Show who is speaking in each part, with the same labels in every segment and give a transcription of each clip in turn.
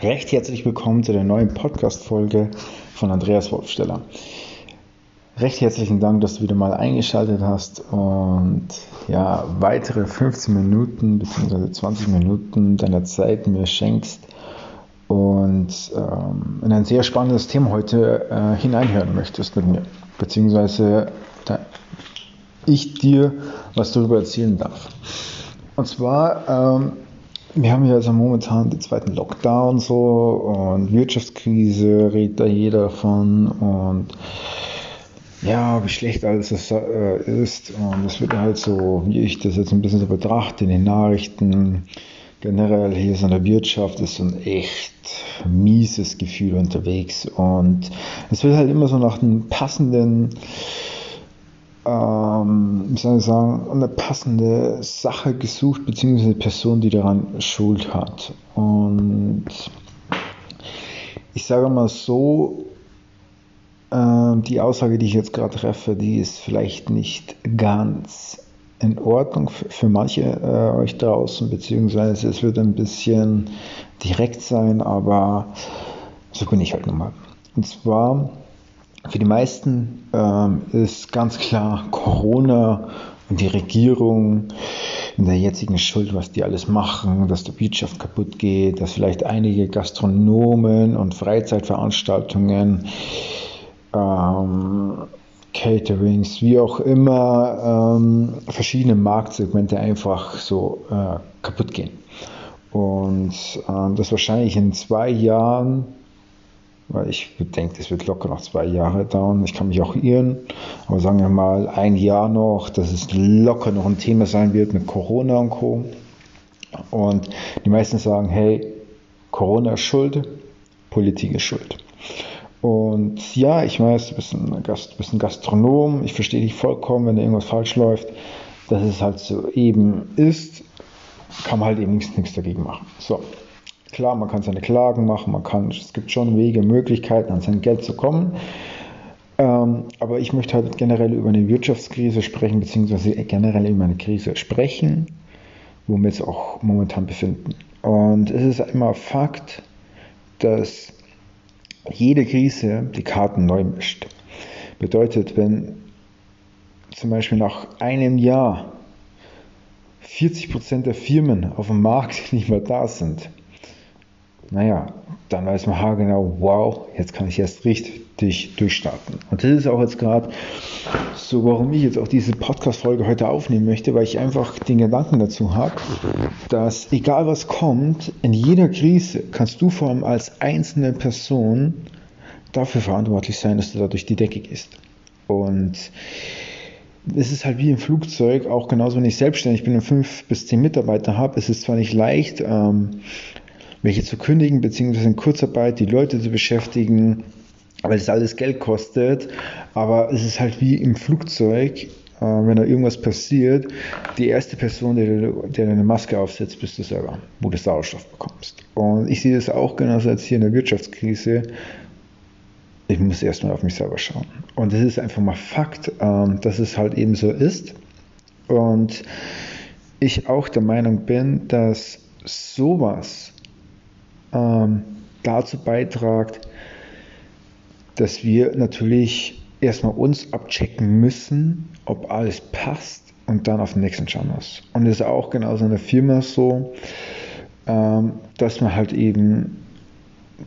Speaker 1: Recht herzlich willkommen zu der neuen Podcast-Folge von Andreas Wolfsteller. Recht herzlichen Dank, dass du wieder mal eingeschaltet hast und ja, weitere 15 Minuten bzw. 20 Minuten deiner Zeit mir schenkst und ähm, in ein sehr spannendes Thema heute äh, hineinhören möchtest mit mir, beziehungsweise ich dir was darüber erzählen darf. Und zwar, ähm, wir haben ja also momentan den zweiten Lockdown so und Wirtschaftskrise, redet da jeder davon und ja, wie schlecht alles äh, ist. Und es wird halt so, wie ich das jetzt ein bisschen so betrachte in den Nachrichten, generell hier so in der Wirtschaft ist so ein echt mieses Gefühl unterwegs. Und es wird halt immer so nach einem passenden ähm, wie soll ich sagen, eine passende Sache gesucht, beziehungsweise eine Person, die daran Schuld hat. Und ich sage mal so, äh, die Aussage, die ich jetzt gerade treffe, die ist vielleicht nicht ganz in Ordnung für, für manche äh, euch draußen, beziehungsweise es wird ein bisschen direkt sein, aber so bin ich halt nochmal. Und zwar für die meisten ähm, ist ganz klar Corona und die Regierung in der jetzigen Schuld, was die alles machen, dass die Wirtschaft kaputt geht, dass vielleicht einige Gastronomen und Freizeitveranstaltungen, ähm, Caterings, wie auch immer, ähm, verschiedene Marktsegmente einfach so äh, kaputt gehen. Und äh, das wahrscheinlich in zwei Jahren weil ich denke, das wird locker noch zwei Jahre dauern. Ich kann mich auch irren, aber sagen wir mal ein Jahr noch, dass es locker noch ein Thema sein wird mit Corona und Co. Und die meisten sagen, hey, Corona ist schuld, Politik ist schuld. Und ja, ich weiß, du bist ein, Gast, bist ein Gastronom, ich verstehe dich vollkommen, wenn irgendwas falsch läuft, dass es halt so eben ist, kann man halt eben nichts, nichts dagegen machen. So, Klar, man kann seine Klagen machen, man kann, es gibt schon Wege, Möglichkeiten, an sein Geld zu kommen. Ähm, aber ich möchte halt generell über eine Wirtschaftskrise sprechen, beziehungsweise generell über eine Krise sprechen, wo wir uns auch momentan befinden. Und es ist immer Fakt, dass jede Krise die Karten neu mischt. Bedeutet, wenn zum Beispiel nach einem Jahr 40% der Firmen auf dem Markt nicht mehr da sind, naja, dann weiß man haargenau, wow, jetzt kann ich erst richtig durchstarten. Und das ist auch jetzt gerade so, warum ich jetzt auch diese Podcast-Folge heute aufnehmen möchte, weil ich einfach den Gedanken dazu habe, dass egal was kommt, in jeder Krise kannst du vor allem als einzelne Person dafür verantwortlich sein, dass du da durch die Decke gehst. Und es ist halt wie im Flugzeug, auch genauso, wenn ich selbstständig bin und fünf bis zehn Mitarbeiter habe, es ist zwar nicht leicht, ähm, welche zu kündigen, beziehungsweise in Kurzarbeit die Leute zu beschäftigen, weil es alles Geld kostet. Aber es ist halt wie im Flugzeug, äh, wenn da irgendwas passiert, die erste Person, der, der eine Maske aufsetzt, bist du selber, wo du Sauerstoff bekommst. Und ich sehe das auch genauso als hier in der Wirtschaftskrise. Ich muss erstmal auf mich selber schauen. Und das ist einfach mal Fakt, ähm, dass es halt eben so ist. Und ich auch der Meinung bin, dass sowas ähm, dazu beitragt, dass wir natürlich erstmal uns abchecken müssen, ob alles passt und dann auf den nächsten schauen muss. Und es ist auch genauso in der Firma so, ähm, dass man halt eben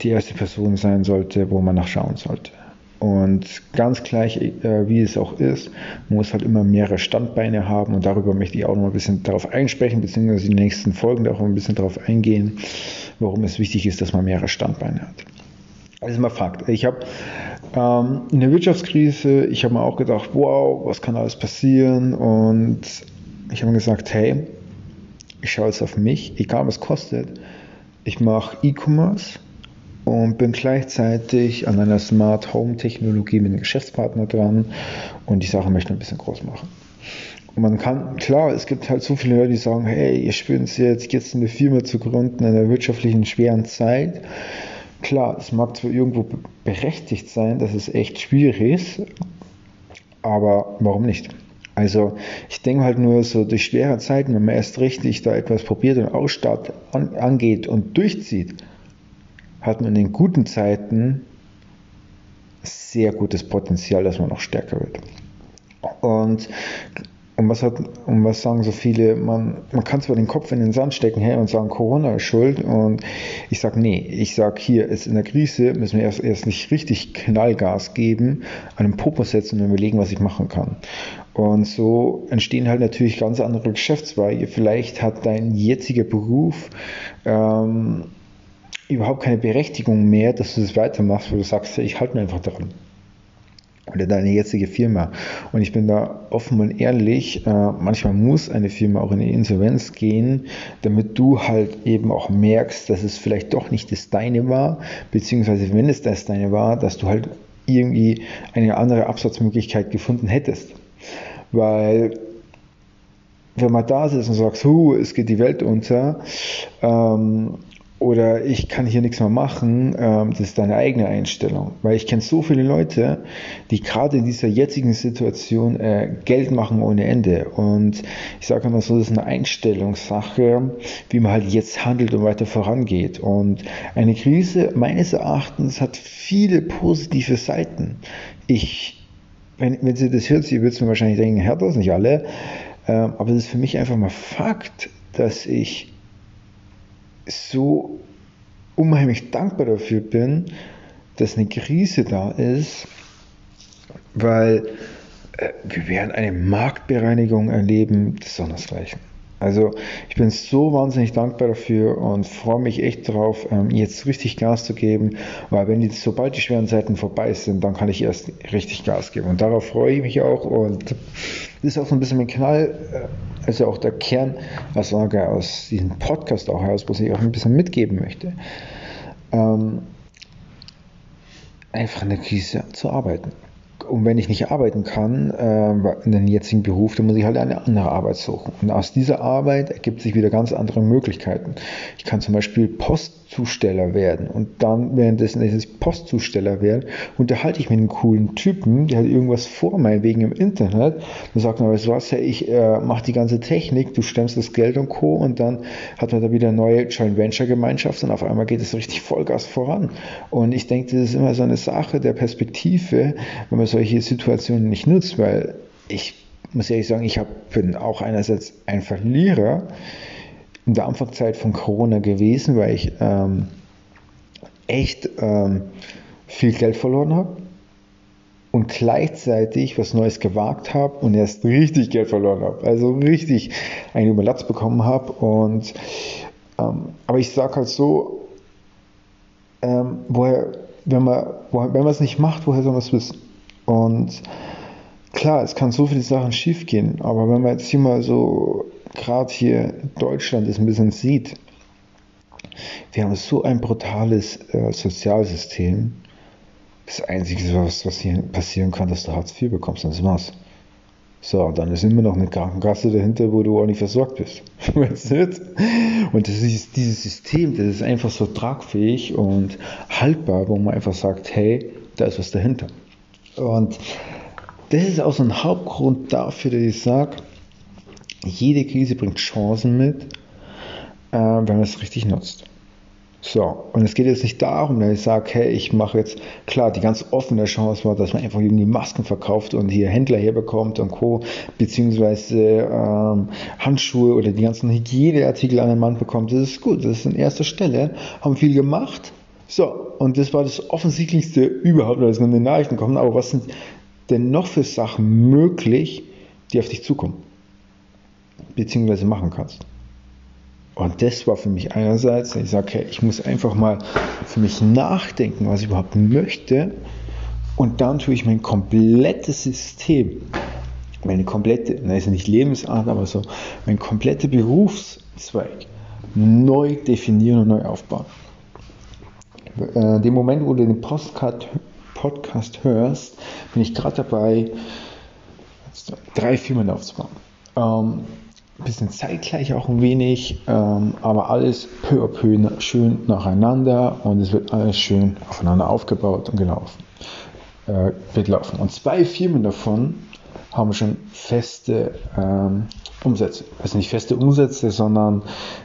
Speaker 1: die erste Person sein sollte, wo man nachschauen sollte. Und ganz gleich, äh, wie es auch ist, man muss halt immer mehrere Standbeine haben und darüber möchte ich auch noch ein bisschen darauf einsprechen, beziehungsweise die nächsten Folgen auch ein bisschen darauf eingehen, warum es wichtig ist, dass man mehrere Standbeine hat. Das ist mal Fakt. Ich habe ähm, in der Wirtschaftskrise, ich habe mir auch gedacht, wow, was kann alles passieren? Und ich habe gesagt, hey, ich schaue jetzt auf mich, egal was kostet. Ich mache E-Commerce und bin gleichzeitig an einer Smart Home Technologie mit einem Geschäftspartner dran und die Sache möchte ein bisschen groß machen. Man kann, klar, es gibt halt so viele Leute, die sagen, hey, ihr spürt es jetzt, jetzt eine Firma zu gründen in einer wirtschaftlichen schweren Zeit. Klar, es mag zwar irgendwo berechtigt sein, dass es echt schwierig ist, aber warum nicht? Also ich denke halt nur so durch schwere Zeiten, wenn man erst richtig da etwas probiert und ausstartet, an, angeht und durchzieht, hat man in den guten Zeiten sehr gutes Potenzial, dass man noch stärker wird. Und und was, hat, und was sagen so viele? Man, man kann zwar den Kopf in den Sand stecken hey, und sagen, Corona ist schuld. Und ich sage, nee, ich sage, hier ist in der Krise, müssen wir erst, erst nicht richtig Knallgas geben, an den Popo setzen und überlegen, was ich machen kann. Und so entstehen halt natürlich ganz andere Geschäftszweige. Vielleicht hat dein jetziger Beruf ähm, überhaupt keine Berechtigung mehr, dass du das weitermachst, wo du sagst, ich halte mir einfach daran oder deine jetzige Firma. Und ich bin da offen und ehrlich, äh, manchmal muss eine Firma auch in die Insolvenz gehen, damit du halt eben auch merkst, dass es vielleicht doch nicht das deine war, beziehungsweise wenn es das deine war, dass du halt irgendwie eine andere Absatzmöglichkeit gefunden hättest. Weil wenn man da sitzt und sagt, huh, es geht die Welt unter, ähm, oder ich kann hier nichts mehr machen, ähm, das ist deine eigene Einstellung. Weil ich kenne so viele Leute, die gerade in dieser jetzigen Situation äh, Geld machen ohne Ende. Und ich sage immer so, das ist eine Einstellungssache, wie man halt jetzt handelt und weiter vorangeht. Und eine Krise meines Erachtens hat viele positive Seiten. Ich, wenn, wenn Sie das hört, Sie würden mir wahrscheinlich denken, hört das nicht alle. Ähm, aber es ist für mich einfach mal Fakt, dass ich so unheimlich dankbar dafür bin, dass eine Krise da ist, weil äh, wir werden eine Marktbereinigung erleben, das sondersgleichen. Also ich bin so wahnsinnig dankbar dafür und freue mich echt darauf, ähm, jetzt richtig Gas zu geben, weil wenn die, sobald die schweren Zeiten vorbei sind, dann kann ich erst richtig Gas geben. Und darauf freue ich mich auch und das ist auch so ein bisschen mein Knall, äh, also auch der Kernaussage aus diesem Podcast auch heraus, was ich auch ein bisschen mitgeben möchte. Ähm, einfach in der Krise zu arbeiten und wenn ich nicht arbeiten kann äh, in den jetzigen Beruf, dann muss ich halt eine andere Arbeit suchen. Und aus dieser Arbeit ergibt sich wieder ganz andere Möglichkeiten. Ich kann zum Beispiel Postzusteller werden und dann währenddessen ich Postzusteller werde, unterhalte ich mit einem coolen Typen, der hat irgendwas vor, meinetwegen im Internet. Dann sagt weißt du was, ich äh, mache die ganze Technik, du stemmst das Geld und Co. Und dann hat man da wieder neue Joint Venture Gemeinschaft und auf einmal geht es richtig Vollgas voran. Und ich denke, das ist immer so eine Sache der Perspektive, wenn man solche Situationen nicht nutzt, weil ich muss ehrlich sagen, ich hab, bin auch einerseits ein Verlierer in der Anfangszeit von Corona gewesen, weil ich ähm, echt ähm, viel Geld verloren habe und gleichzeitig was Neues gewagt habe und erst richtig Geld verloren habe. Also richtig einen Überlatz bekommen habe. Und ähm, aber ich sage halt so, ähm, woher, wenn man, woher, wenn man es nicht macht, woher soll man es wissen? Und klar, es kann so viele Sachen schief gehen, aber wenn man jetzt hier mal so, gerade hier Deutschland das ein bisschen sieht, wir haben so ein brutales äh, Sozialsystem. Das Einzige, was, was hier passieren kann, dass du Hartz IV bekommst, und das war's. So, dann ist immer noch eine Krankenkasse dahinter, wo du auch nicht versorgt bist. und das ist dieses System, das ist einfach so tragfähig und haltbar, wo man einfach sagt, hey, da ist was dahinter. Und das ist auch so ein Hauptgrund dafür, dass ich sage, jede Krise bringt Chancen mit, äh, wenn man es richtig nutzt. So, und es geht jetzt nicht darum, dass ich sage, hey, ich mache jetzt, klar, die ganz offene Chance war, dass man einfach die Masken verkauft und hier Händler herbekommt und Co., beziehungsweise ähm, Handschuhe oder die ganzen Hygieneartikel an den Mann bekommt. Das ist gut, das ist an erster Stelle, haben viel gemacht, so, und das war das Offensichtlichste überhaupt, weil es in den Nachrichten kommen. Aber was sind denn noch für Sachen möglich, die auf dich zukommen? Beziehungsweise machen kannst? Und das war für mich einerseits, ich sage, hey, ich muss einfach mal für mich nachdenken, was ich überhaupt möchte. Und dann tue ich mein komplettes System, meine komplette, na ist nicht Lebensart, aber so, mein kompletter Berufszweig neu definieren und neu aufbauen äh, dem Moment, wo du den Postcard, Podcast hörst, bin ich gerade dabei, drei Filme aufzubauen. Ähm, bisschen zeitgleich auch ein wenig, ähm, aber alles peu à peu schön nacheinander und es wird alles schön aufeinander aufgebaut und gelaufen. Äh, wird laufen. Und zwei Firmen davon haben schon feste ähm, Umsätze. Also nicht feste Umsätze, sondern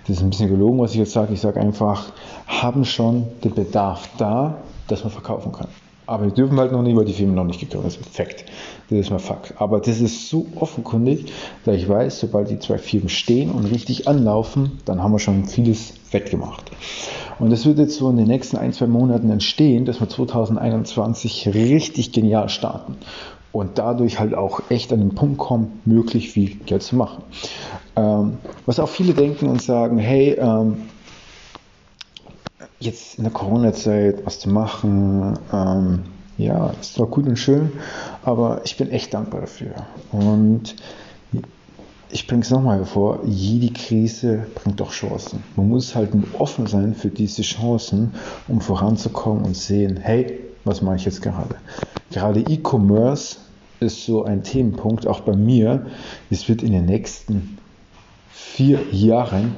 Speaker 1: das ist ein bisschen gelogen, was ich jetzt sage. Ich sage einfach, haben schon den Bedarf da, dass man verkaufen kann. Aber wir dürfen halt noch nicht, weil die Firmen noch nicht gegründet sind. Fakt. Das ist mal Fakt. Aber das ist so offenkundig, da ich weiß, sobald die zwei Firmen stehen und richtig anlaufen, dann haben wir schon vieles wettgemacht. Und das wird jetzt so in den nächsten ein, zwei Monaten entstehen, dass wir 2021 richtig genial starten und dadurch halt auch echt an den Punkt kommen, möglich viel Geld zu machen. Ähm, was auch viele denken und sagen, hey, ähm, jetzt in der Corona-Zeit was zu machen, ähm, ja, ist zwar gut und schön, aber ich bin echt dankbar dafür. Und ich bringe es nochmal hervor, jede Krise bringt doch Chancen. Man muss halt offen sein für diese Chancen, um voranzukommen und sehen, hey, was mache ich jetzt gerade? Gerade E-Commerce ist so ein Themenpunkt, auch bei mir. Es wird in den nächsten vier Jahren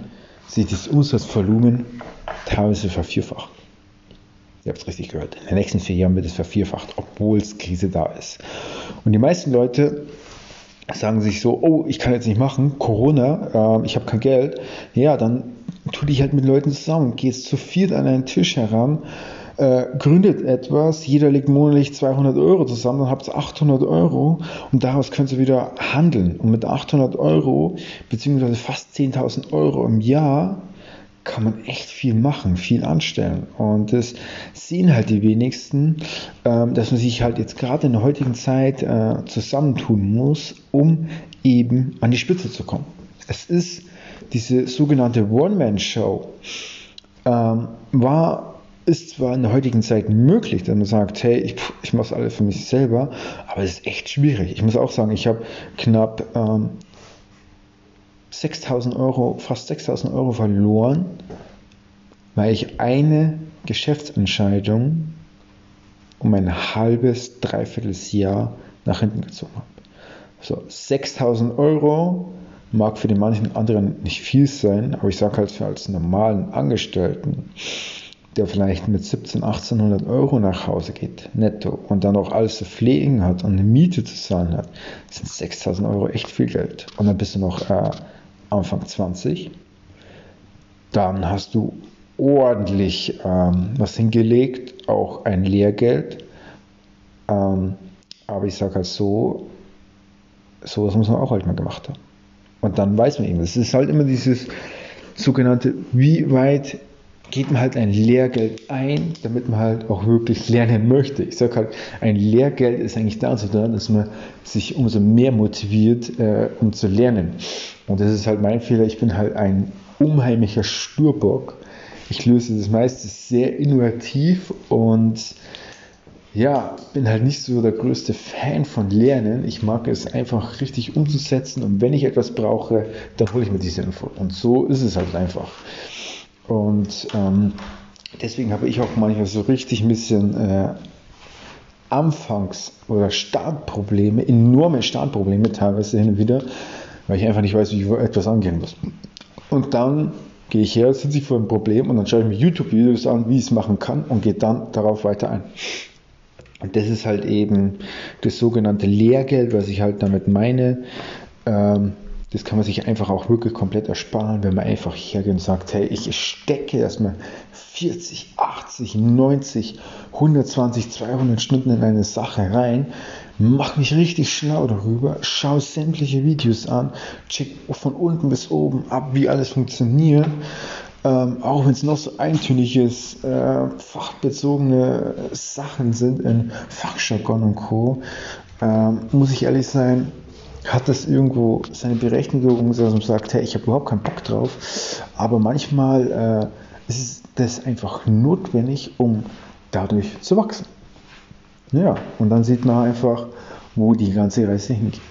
Speaker 1: sich das Umsatzvolumen teilweise vervierfacht. Ihr habt es richtig gehört. In den nächsten vier Jahren wird es vervierfacht, obwohl es Krise da ist. Und die meisten Leute sagen sich so, oh, ich kann jetzt nicht machen, Corona, äh, ich habe kein Geld. Ja, dann tu dich halt mit Leuten zusammen, gehst zu viert an einen Tisch heran, äh, gründet etwas, jeder legt monatlich 200 Euro zusammen, dann habt ihr 800 Euro und daraus könnt ihr wieder handeln. Und mit 800 Euro, beziehungsweise fast 10.000 Euro im Jahr, kann man echt viel machen, viel anstellen. Und das sehen halt die wenigsten, ähm, dass man sich halt jetzt gerade in der heutigen Zeit äh, zusammentun muss, um eben an die Spitze zu kommen. Es ist diese sogenannte One-Man-Show, ähm, war ist zwar in der heutigen Zeit möglich, dass man sagt, hey, ich, ich mache es alles für mich selber, aber es ist echt schwierig. Ich muss auch sagen, ich habe knapp ähm, 6000 Euro, fast 6000 Euro verloren, weil ich eine Geschäftsentscheidung um ein halbes, dreiviertel Jahr nach hinten gezogen habe. So, 6000 Euro mag für den manchen anderen nicht viel sein, aber ich sage halt für als normalen Angestellten, der vielleicht mit 17, 1800 Euro nach Hause geht, netto, und dann auch alles zu pflegen hat und eine Miete zu zahlen hat, sind 6000 Euro echt viel Geld. Und dann bist du noch äh, Anfang 20, dann hast du ordentlich ähm, was hingelegt, auch ein Lehrgeld. Ähm, aber ich sage halt so, sowas muss man auch halt mal gemacht haben. Und dann weiß man eben, es ist halt immer dieses sogenannte, wie weit geht man halt ein Lehrgeld ein, damit man halt auch wirklich lernen möchte. Ich sage halt, ein Lehrgeld ist eigentlich dazu da, dass man sich umso mehr motiviert, äh, um zu lernen. Und das ist halt mein Fehler. Ich bin halt ein unheimlicher Sturbock. Ich löse das meistens sehr innovativ und ja, bin halt nicht so der größte Fan von Lernen. Ich mag es einfach richtig umzusetzen und wenn ich etwas brauche, dann hole ich mir diese Info. Und so ist es halt einfach. Und ähm, deswegen habe ich auch manchmal so richtig ein bisschen äh, Anfangs- oder Startprobleme, enorme Startprobleme teilweise hin und wieder, weil ich einfach nicht weiß, wie ich etwas angehen muss. Und dann gehe ich her, sitze ich vor einem Problem und dann schaue ich mir YouTube-Videos an, wie ich es machen kann und gehe dann darauf weiter ein. Und das ist halt eben das sogenannte Lehrgeld, was ich halt damit meine. Ähm, das kann man sich einfach auch wirklich komplett ersparen, wenn man einfach hergeht und sagt, hey, ich stecke erstmal 40, 80, 90, 120, 200 Stunden in eine Sache rein, mach mich richtig schlau darüber, schau sämtliche Videos an, check von unten bis oben ab, wie alles funktioniert. Ähm, auch wenn es noch so eintöniges, äh, fachbezogene Sachen sind in Fachjargon und Co., ähm, muss ich ehrlich sein, hat das irgendwo seine Berechtigung, dass man sagt, hey, ich habe überhaupt keinen Bock drauf. Aber manchmal äh, ist das einfach notwendig, um dadurch zu wachsen. Ja, und dann sieht man einfach, wo die ganze Reise hingeht.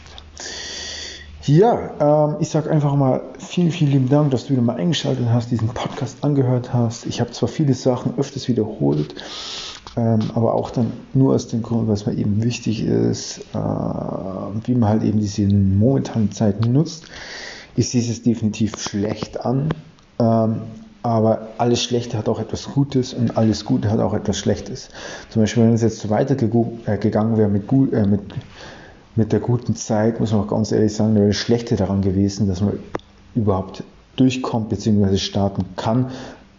Speaker 1: Ja, ähm, ich sage einfach mal vielen, vielen lieben Dank, dass du wieder mal eingeschaltet hast, diesen Podcast angehört hast. Ich habe zwar viele Sachen öfters wiederholt, aber auch dann nur aus dem Grund, was mir eben wichtig ist, äh, wie man halt eben diese momentanen Zeiten nutzt. Ich sehe es definitiv schlecht an, ähm, aber alles Schlechte hat auch etwas Gutes und alles Gute hat auch etwas Schlechtes. Zum Beispiel, wenn es jetzt so weitergegangen wäre mit, äh, mit mit der guten Zeit, muss man auch ganz ehrlich sagen, wäre das Schlechte daran gewesen, dass man überhaupt durchkommt bzw. starten kann,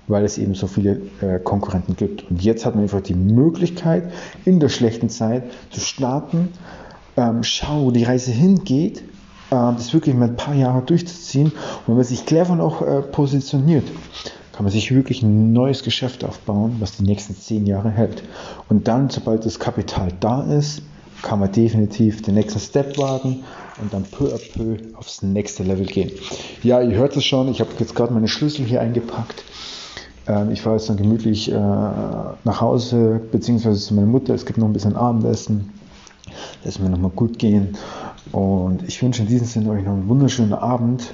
Speaker 1: weil es eben so viele äh, Konkurrenten gibt. Und jetzt hat man einfach die Möglichkeit, in der schlechten Zeit zu starten, ähm, schauen, wo die Reise hingeht, äh, das wirklich mal ein paar Jahre durchzuziehen. Und wenn man sich clever noch äh, positioniert, kann man sich wirklich ein neues Geschäft aufbauen, was die nächsten zehn Jahre hält. Und dann, sobald das Kapital da ist, kann man definitiv den nächsten Step wagen und dann peu à peu aufs nächste Level gehen. Ja, ihr hört es schon, ich habe jetzt gerade meine Schlüssel hier eingepackt. Ähm, ich fahre jetzt dann gemütlich äh, nach Hause, beziehungsweise zu meiner Mutter. Es gibt noch ein bisschen Abendessen. Lassen wir nochmal gut gehen. Und ich wünsche in diesem Sinne euch noch einen wunderschönen Abend.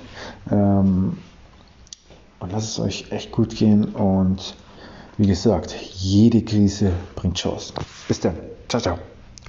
Speaker 1: Ähm, und lasst es euch echt gut gehen. Und wie gesagt, jede Krise bringt Chancen. Bis dann. Ciao, ciao.